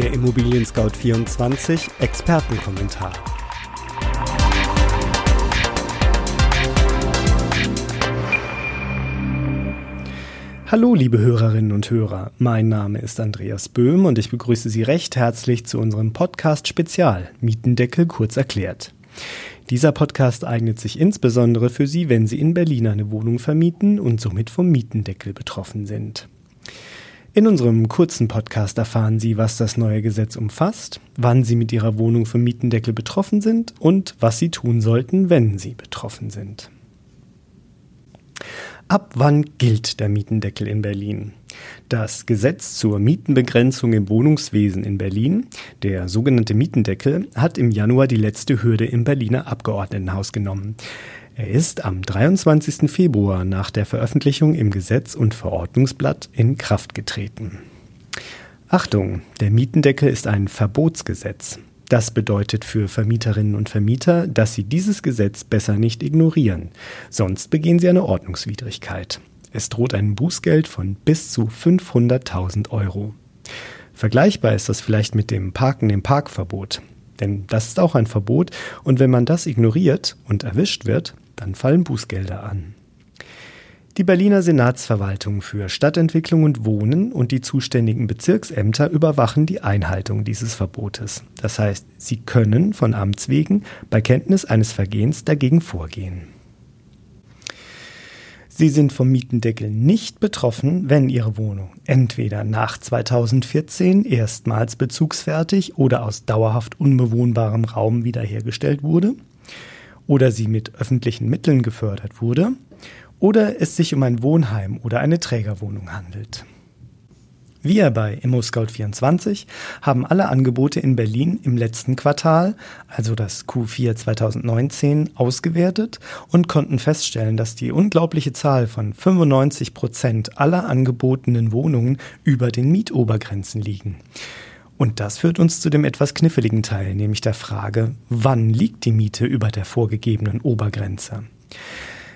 Der Immobilien Scout 24 Expertenkommentar. Hallo liebe Hörerinnen und Hörer, mein Name ist Andreas Böhm und ich begrüße Sie recht herzlich zu unserem Podcast Spezial Mietendeckel kurz erklärt. Dieser Podcast eignet sich insbesondere für Sie, wenn Sie in Berlin eine Wohnung vermieten und somit vom Mietendeckel betroffen sind. In unserem kurzen Podcast erfahren Sie, was das neue Gesetz umfasst, wann Sie mit Ihrer Wohnung vom Mietendeckel betroffen sind und was Sie tun sollten, wenn Sie betroffen sind. Ab wann gilt der Mietendeckel in Berlin? Das Gesetz zur Mietenbegrenzung im Wohnungswesen in Berlin, der sogenannte Mietendeckel, hat im Januar die letzte Hürde im Berliner Abgeordnetenhaus genommen. Er ist am 23. Februar nach der Veröffentlichung im Gesetz- und Verordnungsblatt in Kraft getreten. Achtung, der Mietendeckel ist ein Verbotsgesetz. Das bedeutet für Vermieterinnen und Vermieter, dass sie dieses Gesetz besser nicht ignorieren, sonst begehen sie eine Ordnungswidrigkeit. Es droht ein Bußgeld von bis zu 500.000 Euro. Vergleichbar ist das vielleicht mit dem Parken im Parkverbot. Denn das ist auch ein Verbot und wenn man das ignoriert und erwischt wird, dann fallen Bußgelder an. Die Berliner Senatsverwaltung für Stadtentwicklung und Wohnen und die zuständigen Bezirksämter überwachen die Einhaltung dieses Verbotes. Das heißt, sie können von Amts wegen bei Kenntnis eines Vergehens dagegen vorgehen. Sie sind vom Mietendeckel nicht betroffen, wenn Ihre Wohnung entweder nach 2014 erstmals bezugsfertig oder aus dauerhaft unbewohnbarem Raum wiederhergestellt wurde, oder sie mit öffentlichen Mitteln gefördert wurde oder es sich um ein Wohnheim oder eine Trägerwohnung handelt. Wir bei ImmoScout24 haben alle Angebote in Berlin im letzten Quartal, also das Q4 2019, ausgewertet und konnten feststellen, dass die unglaubliche Zahl von 95 Prozent aller angebotenen Wohnungen über den Mietobergrenzen liegen. Und das führt uns zu dem etwas kniffligen Teil, nämlich der Frage, wann liegt die Miete über der vorgegebenen Obergrenze?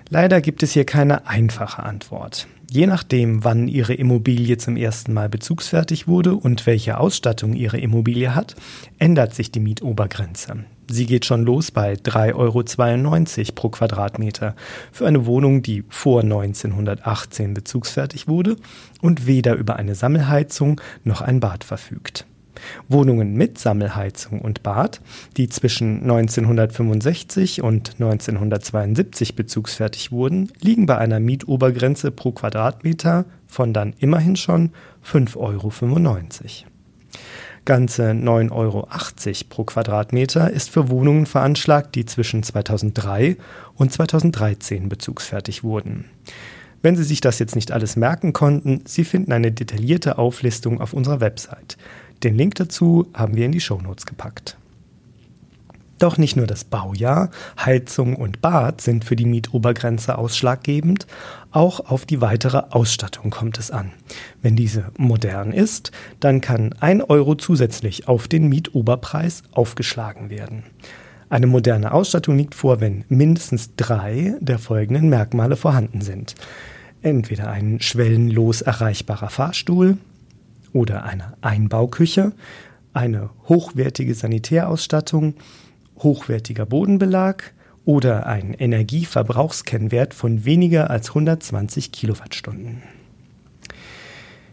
Leider gibt es hier keine einfache Antwort. Je nachdem, wann Ihre Immobilie zum ersten Mal bezugsfertig wurde und welche Ausstattung Ihre Immobilie hat, ändert sich die Mietobergrenze. Sie geht schon los bei 3,92 Euro pro Quadratmeter für eine Wohnung, die vor 1918 bezugsfertig wurde und weder über eine Sammelheizung noch ein Bad verfügt. Wohnungen mit Sammelheizung und Bad, die zwischen 1965 und 1972 bezugsfertig wurden, liegen bei einer Mietobergrenze pro Quadratmeter von dann immerhin schon 5,95 Euro. Ganze 9,80 Euro pro Quadratmeter ist für Wohnungen veranschlagt, die zwischen 2003 und 2013 bezugsfertig wurden. Wenn Sie sich das jetzt nicht alles merken konnten, Sie finden eine detaillierte Auflistung auf unserer Website. Den Link dazu haben wir in die Shownotes gepackt. Doch nicht nur das Baujahr, Heizung und Bad sind für die Mietobergrenze ausschlaggebend, auch auf die weitere Ausstattung kommt es an. Wenn diese modern ist, dann kann ein Euro zusätzlich auf den Mietoberpreis aufgeschlagen werden. Eine moderne Ausstattung liegt vor, wenn mindestens drei der folgenden Merkmale vorhanden sind. Entweder ein schwellenlos erreichbarer Fahrstuhl, oder eine Einbauküche, eine hochwertige Sanitärausstattung, hochwertiger Bodenbelag oder ein Energieverbrauchskennwert von weniger als 120 Kilowattstunden.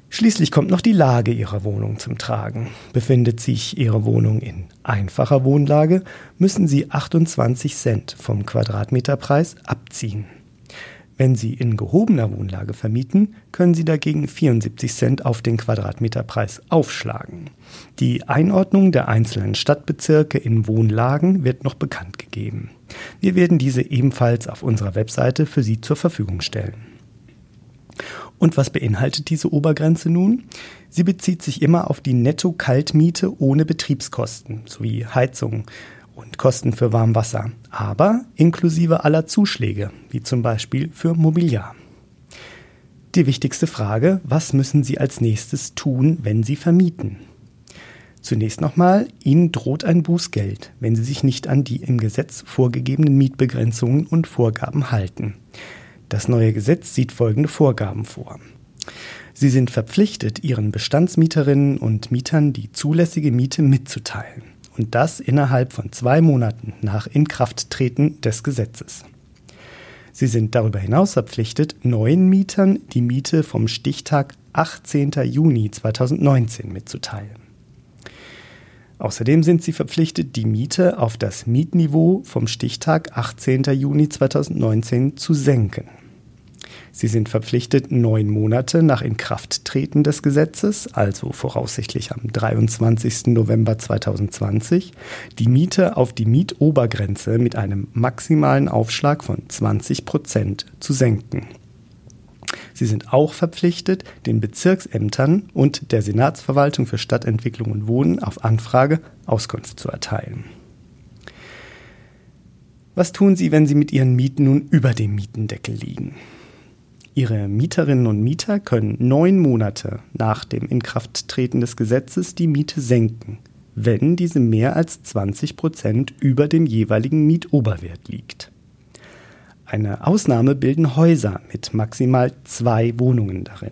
Schließlich kommt noch die Lage Ihrer Wohnung zum Tragen. Befindet sich Ihre Wohnung in einfacher Wohnlage, müssen Sie 28 Cent vom Quadratmeterpreis abziehen. Wenn Sie in gehobener Wohnlage vermieten, können Sie dagegen 74 Cent auf den Quadratmeterpreis aufschlagen. Die Einordnung der einzelnen Stadtbezirke in Wohnlagen wird noch bekannt gegeben. Wir werden diese ebenfalls auf unserer Webseite für Sie zur Verfügung stellen. Und was beinhaltet diese Obergrenze nun? Sie bezieht sich immer auf die Netto-Kaltmiete ohne Betriebskosten sowie Heizung, Kosten für Warmwasser, aber inklusive aller Zuschläge, wie zum Beispiel für Mobiliar. Die wichtigste Frage, was müssen Sie als nächstes tun, wenn Sie vermieten? Zunächst nochmal, Ihnen droht ein Bußgeld, wenn Sie sich nicht an die im Gesetz vorgegebenen Mietbegrenzungen und Vorgaben halten. Das neue Gesetz sieht folgende Vorgaben vor. Sie sind verpflichtet, ihren Bestandsmieterinnen und Mietern die zulässige Miete mitzuteilen. Und das innerhalb von zwei Monaten nach Inkrafttreten des Gesetzes. Sie sind darüber hinaus verpflichtet, neuen Mietern die Miete vom Stichtag 18. Juni 2019 mitzuteilen. Außerdem sind sie verpflichtet, die Miete auf das Mietniveau vom Stichtag 18. Juni 2019 zu senken. Sie sind verpflichtet, neun Monate nach Inkrafttreten des Gesetzes, also voraussichtlich am 23. November 2020, die Miete auf die Mietobergrenze mit einem maximalen Aufschlag von 20 Prozent zu senken. Sie sind auch verpflichtet, den Bezirksämtern und der Senatsverwaltung für Stadtentwicklung und Wohnen auf Anfrage Auskunft zu erteilen. Was tun Sie, wenn Sie mit Ihren Mieten nun über dem Mietendeckel liegen? Ihre Mieterinnen und Mieter können neun Monate nach dem Inkrafttreten des Gesetzes die Miete senken, wenn diese mehr als 20 Prozent über dem jeweiligen Mietoberwert liegt. Eine Ausnahme bilden Häuser mit maximal zwei Wohnungen darin.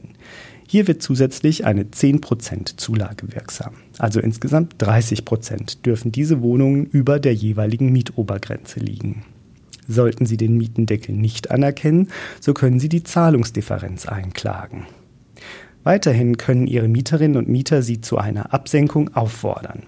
Hier wird zusätzlich eine 10% Zulage wirksam. Also insgesamt 30% dürfen diese Wohnungen über der jeweiligen Mietobergrenze liegen. Sollten Sie den Mietendeckel nicht anerkennen, so können Sie die Zahlungsdifferenz einklagen. Weiterhin können Ihre Mieterinnen und Mieter Sie zu einer Absenkung auffordern.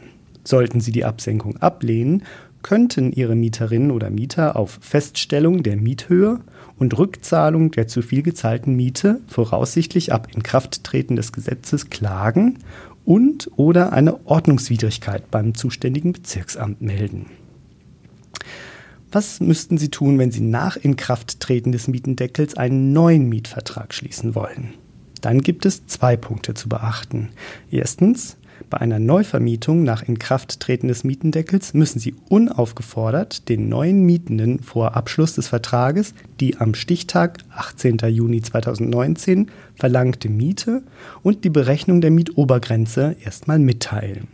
Sollten Sie die Absenkung ablehnen, könnten Ihre Mieterinnen oder Mieter auf Feststellung der Miethöhe und Rückzahlung der zu viel gezahlten Miete voraussichtlich ab Inkrafttreten des Gesetzes klagen und oder eine Ordnungswidrigkeit beim zuständigen Bezirksamt melden. Was müssten Sie tun, wenn Sie nach Inkrafttreten des Mietendeckels einen neuen Mietvertrag schließen wollen? Dann gibt es zwei Punkte zu beachten. Erstens, bei einer Neuvermietung nach Inkrafttreten des Mietendeckels müssen Sie unaufgefordert den neuen Mietenden vor Abschluss des Vertrages die am Stichtag 18. Juni 2019 verlangte Miete und die Berechnung der Mietobergrenze erstmal mitteilen.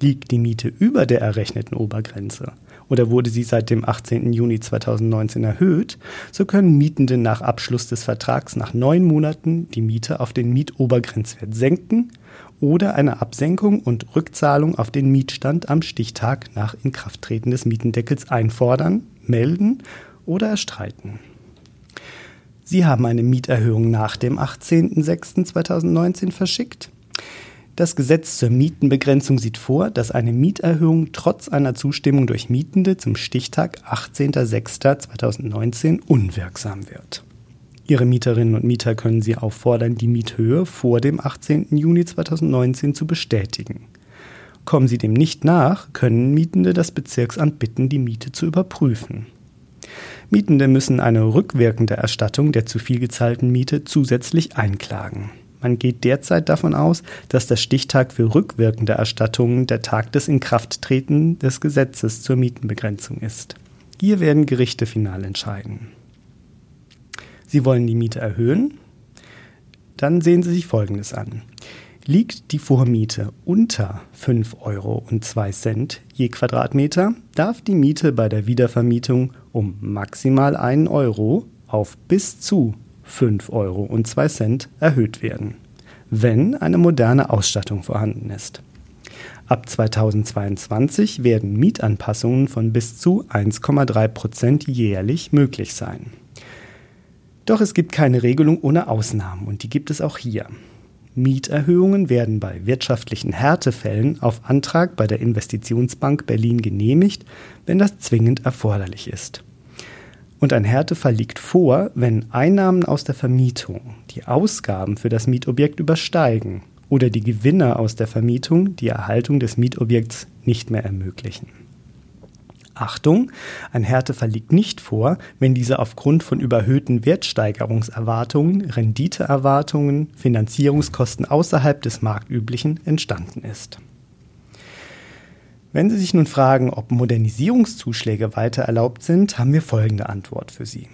Liegt die Miete über der errechneten Obergrenze, oder wurde sie seit dem 18. Juni 2019 erhöht, so können Mietende nach Abschluss des Vertrags nach neun Monaten die Miete auf den Mietobergrenzwert senken oder eine Absenkung und Rückzahlung auf den Mietstand am Stichtag nach Inkrafttreten des Mietendeckels einfordern, melden oder erstreiten. Sie haben eine Mieterhöhung nach dem 18.06.2019 verschickt das Gesetz zur Mietenbegrenzung sieht vor, dass eine Mieterhöhung trotz einer Zustimmung durch Mietende zum Stichtag 18.06.2019 unwirksam wird. Ihre Mieterinnen und Mieter können Sie auffordern, die Miethöhe vor dem 18. Juni 2019 zu bestätigen. Kommen Sie dem nicht nach, können Mietende das Bezirksamt bitten, die Miete zu überprüfen. Mietende müssen eine rückwirkende Erstattung der zu viel gezahlten Miete zusätzlich einklagen. Man geht derzeit davon aus, dass der Stichtag für rückwirkende Erstattungen der Tag des Inkrafttreten des Gesetzes zur Mietenbegrenzung ist. Hier werden Gerichte final entscheiden. Sie wollen die Miete erhöhen? Dann sehen Sie sich Folgendes an. Liegt die Vormiete unter 5 Euro und 2 Cent je Quadratmeter, darf die Miete bei der Wiedervermietung um maximal 1 Euro auf bis zu 5 Euro und 2 Cent erhöht werden, wenn eine moderne Ausstattung vorhanden ist. Ab 2022 werden Mietanpassungen von bis zu 1,3 Prozent jährlich möglich sein. Doch es gibt keine Regelung ohne Ausnahmen und die gibt es auch hier. Mieterhöhungen werden bei wirtschaftlichen Härtefällen auf Antrag bei der Investitionsbank Berlin genehmigt, wenn das zwingend erforderlich ist. Und ein Härtefall liegt vor, wenn Einnahmen aus der Vermietung die Ausgaben für das Mietobjekt übersteigen oder die Gewinne aus der Vermietung die Erhaltung des Mietobjekts nicht mehr ermöglichen. Achtung, ein Härtefall liegt nicht vor, wenn diese aufgrund von überhöhten Wertsteigerungserwartungen, Renditeerwartungen, Finanzierungskosten außerhalb des Marktüblichen entstanden ist. Wenn Sie sich nun fragen, ob Modernisierungszuschläge weiter erlaubt sind, haben wir folgende Antwort für Sie.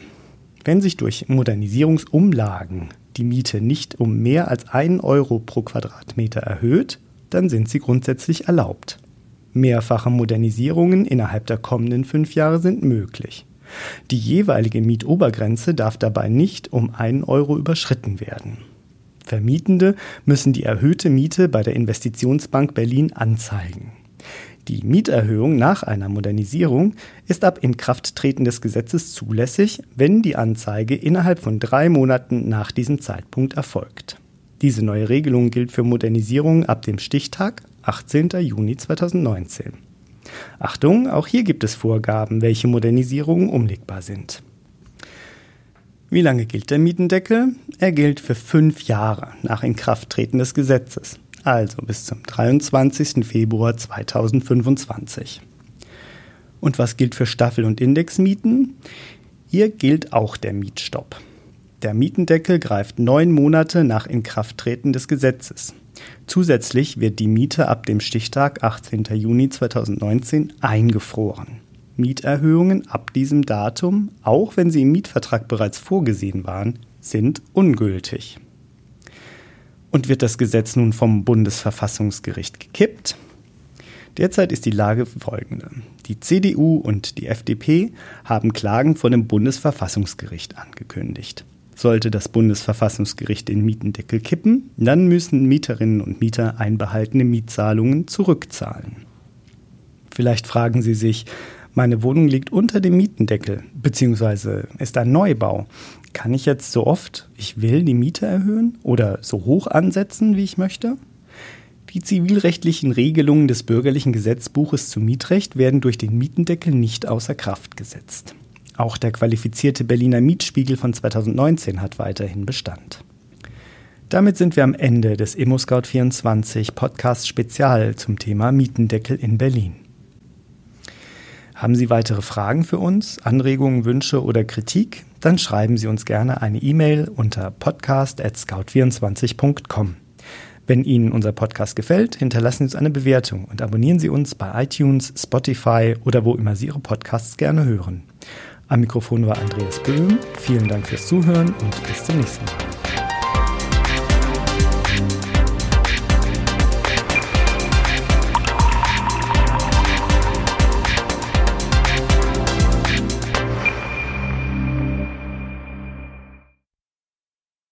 Wenn sich durch Modernisierungsumlagen die Miete nicht um mehr als 1 Euro pro Quadratmeter erhöht, dann sind sie grundsätzlich erlaubt. Mehrfache Modernisierungen innerhalb der kommenden fünf Jahre sind möglich. Die jeweilige Mietobergrenze darf dabei nicht um 1 Euro überschritten werden. Vermietende müssen die erhöhte Miete bei der Investitionsbank Berlin anzeigen. Die Mieterhöhung nach einer Modernisierung ist ab Inkrafttreten des Gesetzes zulässig, wenn die Anzeige innerhalb von drei Monaten nach diesem Zeitpunkt erfolgt. Diese neue Regelung gilt für Modernisierungen ab dem Stichtag 18. Juni 2019. Achtung, auch hier gibt es Vorgaben, welche Modernisierungen umlegbar sind. Wie lange gilt der Mietendeckel? Er gilt für fünf Jahre nach Inkrafttreten des Gesetzes also bis zum 23. Februar 2025. Und was gilt für Staffel- und Indexmieten? Hier gilt auch der Mietstopp. Der Mietendeckel greift neun Monate nach Inkrafttreten des Gesetzes. Zusätzlich wird die Miete ab dem Stichtag 18. Juni 2019 eingefroren. Mieterhöhungen ab diesem Datum, auch wenn sie im Mietvertrag bereits vorgesehen waren, sind ungültig. Und wird das Gesetz nun vom Bundesverfassungsgericht gekippt? Derzeit ist die Lage folgende. Die CDU und die FDP haben Klagen vor dem Bundesverfassungsgericht angekündigt. Sollte das Bundesverfassungsgericht den Mietendeckel kippen, dann müssen Mieterinnen und Mieter einbehaltene Mietzahlungen zurückzahlen. Vielleicht fragen Sie sich, meine Wohnung liegt unter dem Mietendeckel, beziehungsweise ist ein Neubau kann ich jetzt so oft ich will die Miete erhöhen oder so hoch ansetzen, wie ich möchte? Die zivilrechtlichen Regelungen des bürgerlichen Gesetzbuches zum Mietrecht werden durch den Mietendeckel nicht außer Kraft gesetzt. Auch der qualifizierte Berliner Mietspiegel von 2019 hat weiterhin Bestand. Damit sind wir am Ende des ImmoScout24 Podcast Spezial zum Thema Mietendeckel in Berlin. Haben Sie weitere Fragen für uns, Anregungen, Wünsche oder Kritik? Dann schreiben Sie uns gerne eine E-Mail unter podcast.scout24.com. Wenn Ihnen unser Podcast gefällt, hinterlassen Sie uns eine Bewertung und abonnieren Sie uns bei iTunes, Spotify oder wo immer Sie Ihre Podcasts gerne hören. Am Mikrofon war Andreas Böhm. Vielen Dank fürs Zuhören und bis zum nächsten Mal.